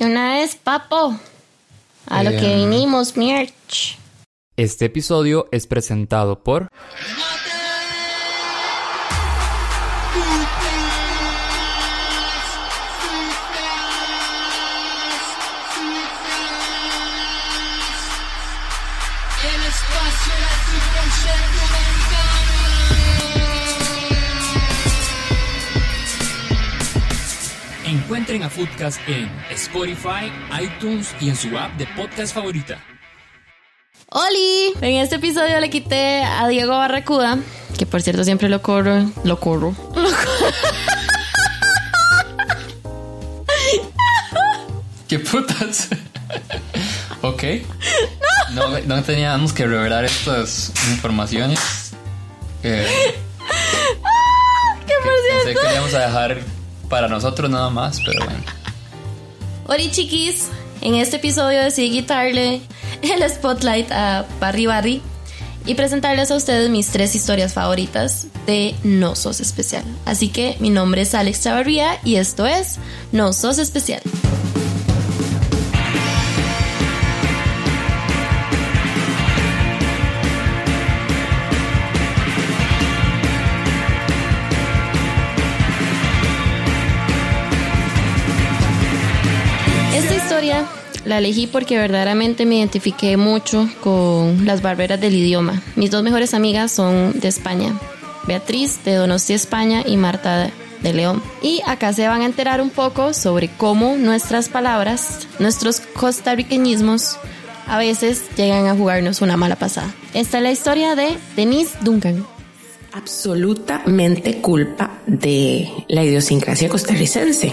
De una vez, papo. A lo que vinimos, Mirch. Este episodio es presentado por Encuentren a Foodcast en Spotify, iTunes y en su app de podcast favorita. ¡Oli! En este episodio le quité a Diego Barracuda, que por cierto siempre lo corro. Lo corro. Lo corro. ¿Qué putas? ok. No, no teníamos que revelar estas informaciones. Eh, Que por pensé cierto. que íbamos a dejar para nosotros nada más, pero bueno. Ori chiquis, en este episodio decidí quitarle el spotlight a Barry Barry y presentarles a ustedes mis tres historias favoritas de No Sos Especial. Así que mi nombre es Alex Chavarría y esto es No Sos Especial. Elegí porque verdaderamente me identifiqué mucho con las barberas del idioma. Mis dos mejores amigas son de España, Beatriz de Donostia, España y Marta de León. Y acá se van a enterar un poco sobre cómo nuestras palabras, nuestros costarriqueñismos, a veces llegan a jugarnos una mala pasada. Esta es la historia de Denise Duncan. absolutamente culpa de la idiosincrasia costarricense.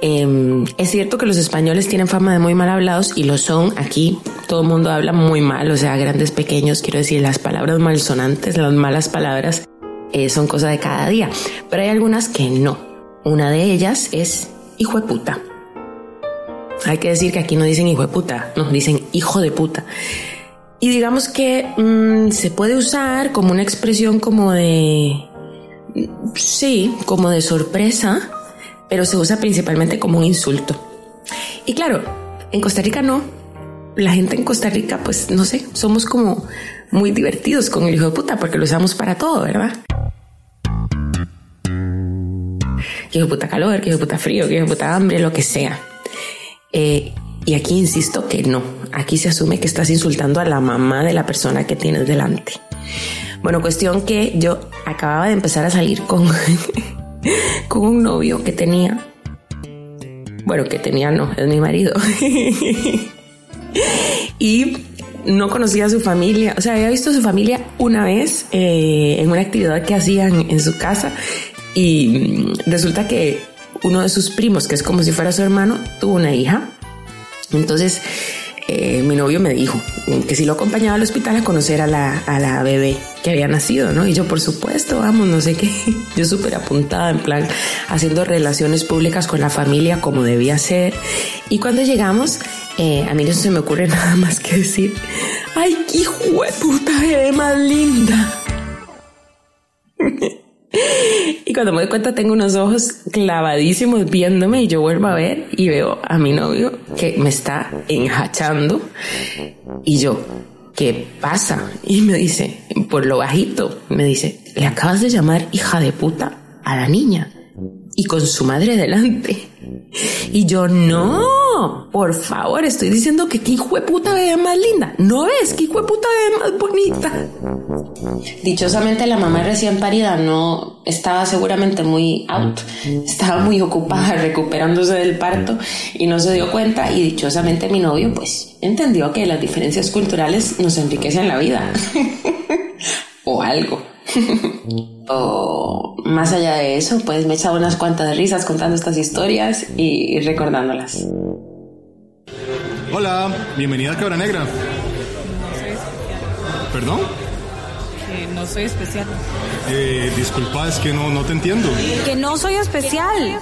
Eh, es cierto que los españoles tienen fama de muy mal hablados y lo son. Aquí todo el mundo habla muy mal, o sea, grandes, pequeños. Quiero decir, las palabras malsonantes, las malas palabras eh, son cosa de cada día. Pero hay algunas que no. Una de ellas es hijo de puta. Hay que decir que aquí no dicen hijo de puta, no, dicen hijo de puta. Y digamos que mm, se puede usar como una expresión como de... Sí, como de sorpresa, pero se usa principalmente como un insulto. Y claro, en Costa Rica no. La gente en Costa Rica, pues no sé, somos como muy divertidos con el hijo de puta porque lo usamos para todo, ¿verdad? Que hijo de puta calor, que hijo de puta frío, que hijo de puta hambre, lo que sea. Eh, y aquí insisto que no. Aquí se asume que estás insultando a la mamá de la persona que tienes delante. Bueno, cuestión que yo acababa de empezar a salir con, con un novio que tenía. Bueno, que tenía no, es mi marido. y no conocía a su familia. O sea, había visto a su familia una vez eh, en una actividad que hacían en su casa. Y resulta que uno de sus primos, que es como si fuera su hermano, tuvo una hija. Entonces, eh, mi novio me dijo que si lo acompañaba al hospital a conocer a la, a la bebé que había nacido, ¿no? Y yo, por supuesto, vamos, no sé qué. Yo súper apuntada, en plan, haciendo relaciones públicas con la familia como debía ser. Y cuando llegamos, eh, a mí no se me ocurre nada más que decir, ¡ay, qué hijo de puta bebé más linda! Cuando me doy cuenta tengo unos ojos clavadísimos viéndome y yo vuelvo a ver y veo a mi novio que me está enjachando y yo, ¿qué pasa? Y me dice, por lo bajito, me dice, le acabas de llamar hija de puta a la niña y con su madre delante. Y yo, no, por favor, estoy diciendo que qué hijo de puta bebé más linda. ¿No ves? ¿Qué hijo de puta bebé más bonita? Dichosamente la mamá recién parida no estaba seguramente muy out, estaba muy ocupada recuperándose del parto y no se dio cuenta y dichosamente mi novio pues entendió que las diferencias culturales nos enriquecen la vida o algo. o más allá de eso, pues me he echado unas cuantas risas contando estas historias y recordándolas. Hola, bienvenida a Cabra Negra. ¿Perdón? Que no soy especial. Eh, disculpa, es que no, no te entiendo. Que no soy especial.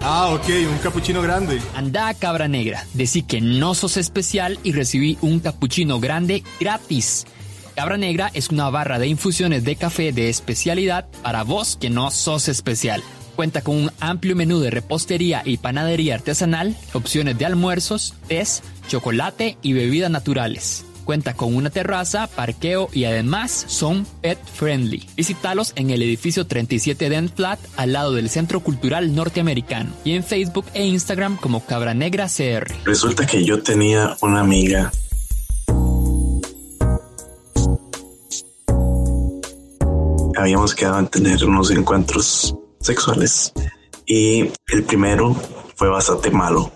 Ah, ok, un capuchino grande. Anda, cabra negra, decí que no sos especial y recibí un capuchino grande gratis. Cabra Negra es una barra de infusiones de café de especialidad para vos que no sos especial. Cuenta con un amplio menú de repostería y panadería artesanal, opciones de almuerzos, tés, chocolate y bebidas naturales. Cuenta con una terraza, parqueo y además son pet friendly. Visítalos en el edificio 37 Dent Flat al lado del Centro Cultural Norteamericano y en Facebook e Instagram como Cabra Negra CR. Resulta que yo tenía una amiga habíamos quedado en tener unos encuentros sexuales y el primero fue bastante malo.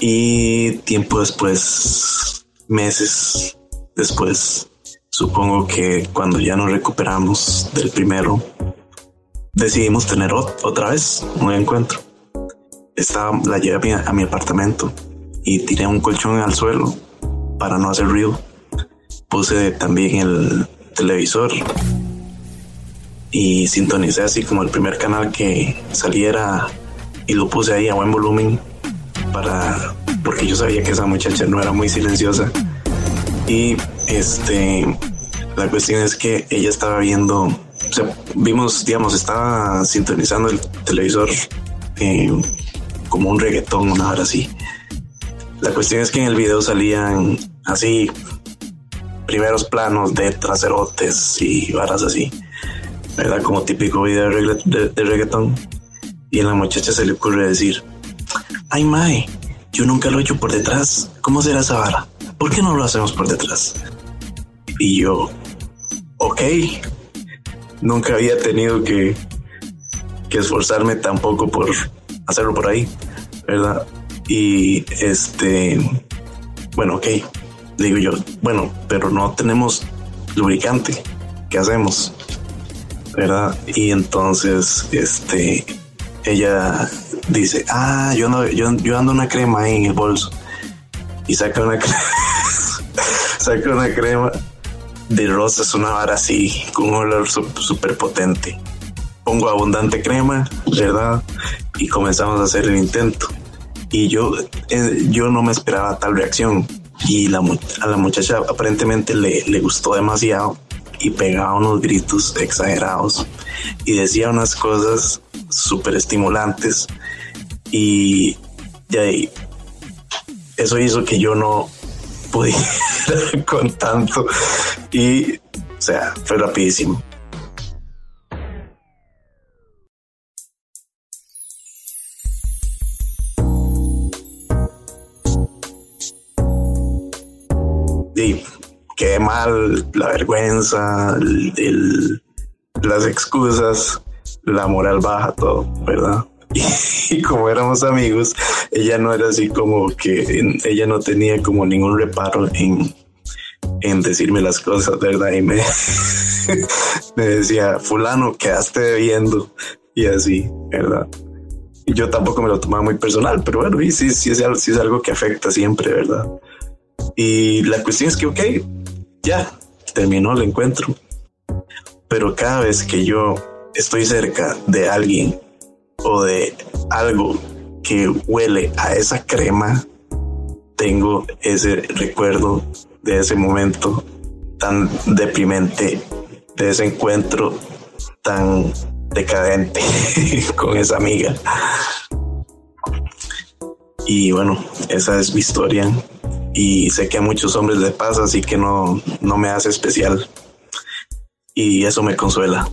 Y tiempo después, meses después, supongo que cuando ya nos recuperamos del primero, decidimos tener otra vez un encuentro. Estaba, la llevé a mi apartamento y tiré un colchón al suelo para no hacer ruido. Puse también el televisor y sintonicé así como el primer canal que saliera y lo puse ahí a buen volumen para porque yo sabía que esa muchacha no era muy silenciosa. Y este la cuestión es que ella estaba viendo o sea, vimos digamos estaba sintonizando el televisor eh, como un reggaetón una hora así. La cuestión es que en el video salían así primeros planos de traserotes y varas así ¿verdad? Como típico video de, reggaetón. Y a la muchacha se le ocurre decir, ay Mae, yo nunca lo he hecho por detrás. ¿Cómo será esa vara? ¿Por qué no lo hacemos por detrás? Y yo, ok, nunca había tenido que, que esforzarme tampoco por hacerlo por ahí, ¿verdad? Y este, bueno, ok, digo yo, bueno, pero no tenemos lubricante, ¿qué hacemos? ¿verdad? Y entonces, este, ella dice, ah, yo no, yo, yo ando una crema ahí en el bolso. Y saca una crema, saca una crema de rosas, una vara así, con un olor súper potente. Pongo abundante crema, ¿verdad? Y comenzamos a hacer el intento. Y yo, eh, yo no me esperaba tal reacción. Y la, a la muchacha aparentemente le, le gustó demasiado y pegaba unos gritos exagerados y decía unas cosas súper estimulantes y, ahí eso hizo que yo no pudiera con tanto y o sea fue rapidísimo qué mal, la vergüenza, las excusas, la moral baja, todo, ¿verdad? Y, como éramos amigos, ella no era así como que ella no tenía como ningún reparo en, en decirme las cosas, ¿verdad? Y me, me decía, fulano, quedaste viendo y así, ¿verdad? Y yo tampoco me lo tomaba muy personal, pero bueno, y sí, sí, es, sí es algo que afecta siempre, ¿verdad? Y la cuestión es que, ok, ya terminó el encuentro. Pero cada vez que yo estoy cerca de alguien o de algo que huele a esa crema, tengo ese recuerdo de ese momento tan deprimente, de ese encuentro tan decadente con esa amiga. Y bueno, esa es mi historia y sé que a muchos hombres les pasa, así que no, no me hace especial. Y eso me consuela.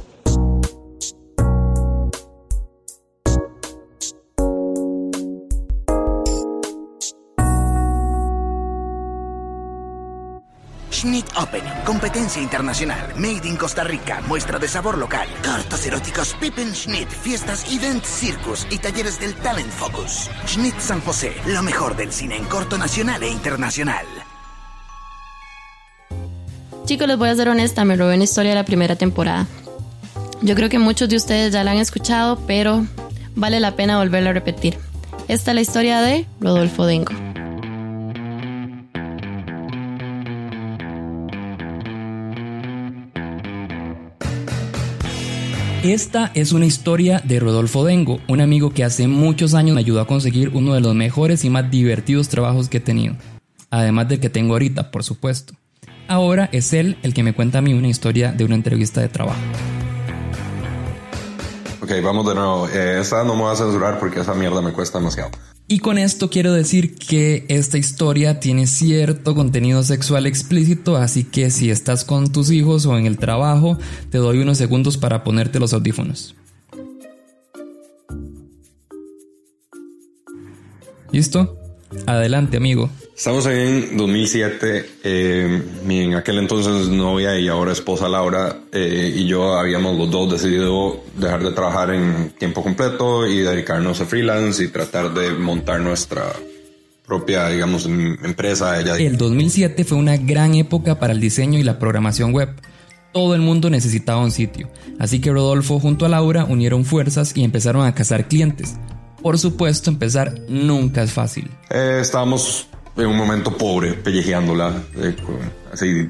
Schnitt Open, competencia internacional, made in Costa Rica, muestra de sabor local, cortos eróticos, Pippen Schnitt, fiestas, event, circus y talleres del Talent Focus. Schnitt San José, lo mejor del cine en corto nacional e internacional. Chicos, les voy a ser honesta, me robé una historia de la primera temporada. Yo creo que muchos de ustedes ya la han escuchado, pero vale la pena volverla a repetir. Esta es la historia de Rodolfo Dengo. Esta es una historia de Rodolfo Dengo, un amigo que hace muchos años me ayudó a conseguir uno de los mejores y más divertidos trabajos que he tenido. Además del que tengo ahorita, por supuesto. Ahora es él el que me cuenta a mí una historia de una entrevista de trabajo. Ok, vamos de nuevo. Eh, esa no me voy a censurar porque esa mierda me cuesta demasiado. Y con esto quiero decir que esta historia tiene cierto contenido sexual explícito, así que si estás con tus hijos o en el trabajo, te doy unos segundos para ponerte los audífonos. ¿Listo? Adelante, amigo. Estamos en 2007. Eh, mi en aquel entonces novia y ahora esposa Laura eh, y yo habíamos los dos decidido dejar de trabajar en tiempo completo y dedicarnos a freelance y tratar de montar nuestra propia, digamos, em- empresa. Ella El 2007 fue una gran época para el diseño y la programación web. Todo el mundo necesitaba un sitio, así que Rodolfo junto a Laura unieron fuerzas y empezaron a cazar clientes. Por supuesto, empezar nunca es fácil. Eh, estábamos en un momento pobre, pellejeándola, eh, así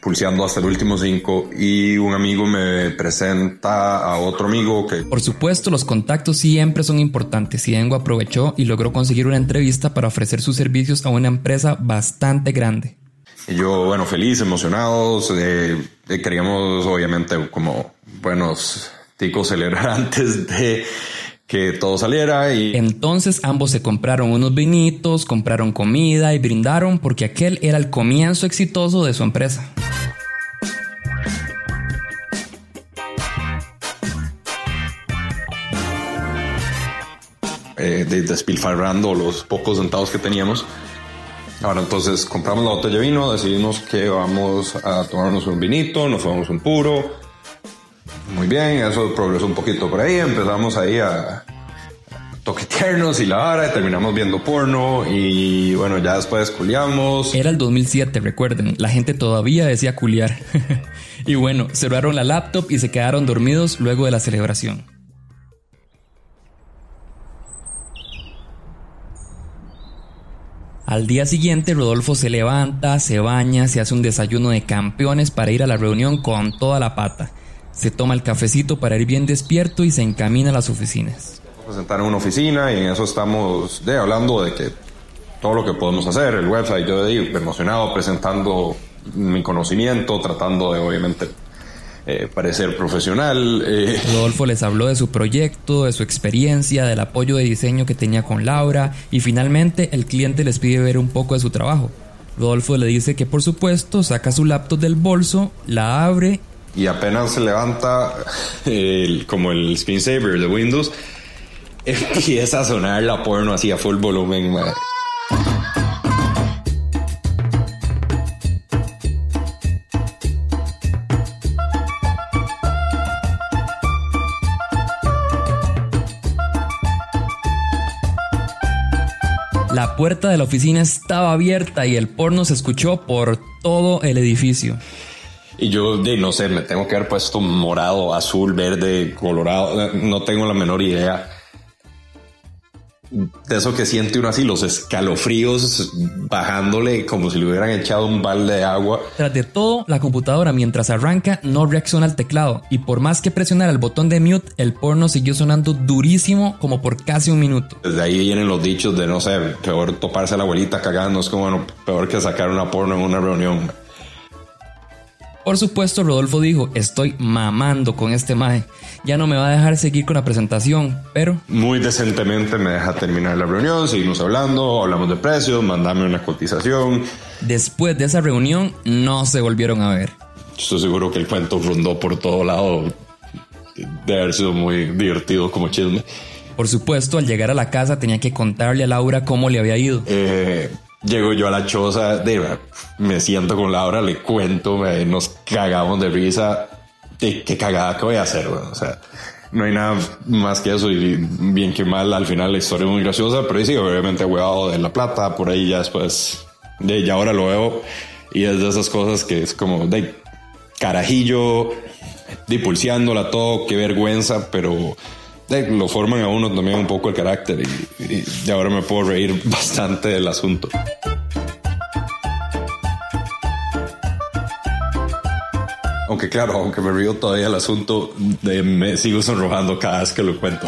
pulseando hasta el último cinco y un amigo me presenta a otro amigo que Por supuesto, los contactos siempre son importantes y Engo aprovechó y logró conseguir una entrevista para ofrecer sus servicios a una empresa bastante grande. Y yo, bueno, feliz, emocionados, eh, eh, queríamos obviamente como buenos ticos celebrar antes de que todo saliera y Entonces ambos se compraron unos vinitos, compraron comida y brindaron porque aquel era el comienzo exitoso de su empresa. eh, de- despilfarrando los pocos centavos que teníamos. Ahora entonces compramos la botella de vino, decidimos que vamos a tomarnos un vinito, nos tomamos un puro. Muy bien, eso progresó un poquito por ahí, empezamos ahí a toquetearnos y la vara, y terminamos viendo porno y bueno, ya después culiamos. Era el 2007, recuerden, la gente todavía decía culiar. y bueno, cerraron la laptop y se quedaron dormidos luego de la celebración. Al día siguiente, Rodolfo se levanta, se baña, se hace un desayuno de campeones para ir a la reunión con toda la pata. Se toma el cafecito para ir bien despierto y se encamina a las oficinas. presentar en una oficina y en eso estamos de, hablando de que todo lo que podemos hacer, el website, yo digo, emocionado presentando mi conocimiento, tratando de obviamente eh, parecer profesional. eh, Rodolfo les habló de su proyecto, de su experiencia, del apoyo de diseño que tenía con Laura y finalmente el cliente les pide ver un poco de su trabajo. Rodolfo le dice que por supuesto saca su laptop del bolso, la abre y apenas se levanta el- como el screensaver de Windows, empieza a sonar la porno así a full volumen. La puerta de la oficina estaba abierta y el porno se escuchó por todo el edificio. Y yo, de, no sé, me tengo que haber puesto morado, azul, verde, colorado, no tengo la menor idea. De eso que siente uno así, los escalofríos bajándole como si le hubieran echado un balde de agua. Tras de todo, la computadora mientras arranca no reacciona al teclado y por más que presionara el botón de mute, el porno siguió sonando durísimo como por casi un minuto. Desde ahí vienen los dichos de, no sé, peor toparse a la abuelita cagando, es como, bueno, peor que sacar una porno en una reunión. Por supuesto, Rodolfo dijo, estoy mamando con este maje. Ya no me va a dejar seguir con la presentación, pero Muy decentemente me deja terminar la reunión, seguimos hablando, hablamos de precios, mandame una cotización. después de esa reunión no se volvieron a ver. Estoy seguro que el cuento rondó por todo lado. De haber sido muy divertido como chisme. Por supuesto, al llegar a la casa tenía que contarle a Laura cómo le había ido. Eh, llego yo a la choza, de, me siento con Laura, le cuento, me- nos cagamos de risa. Qué cagada que voy a hacer, weón? O sea, no hay nada más que eso y bien que mal, al final la historia es muy graciosa, pero sí, obviamente huevado de la plata, por ahí ya después, de ya ahora lo veo y es de esas cosas que es como de carajillo, de pulseándola todo, qué vergüenza, pero de, lo forman a uno también un poco el carácter y, y de ahora me puedo reír bastante del asunto. Aunque claro, aunque me río todavía el asunto, de, me sigo sonrojando cada vez que lo cuento.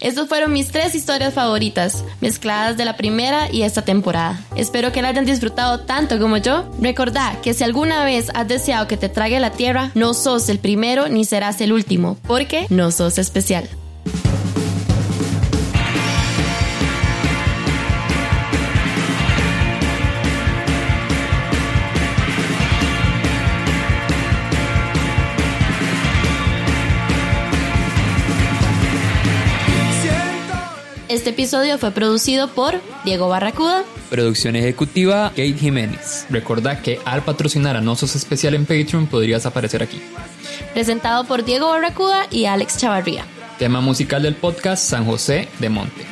Estas fueron mis tres historias favoritas, mezcladas de la primera y esta temporada. Espero que la hayan disfrutado tanto como yo. Recordá que si alguna vez has deseado que te trague la tierra, no sos el primero ni serás el último, porque no sos especial. Este episodio fue producido por Diego Barracuda. Producción ejecutiva Kate Jiménez. Recordá que al patrocinar a Nosos Especial en Patreon podrías aparecer aquí. Presentado por Diego Barracuda y Alex Chavarría. Tema musical del podcast San José de Monte.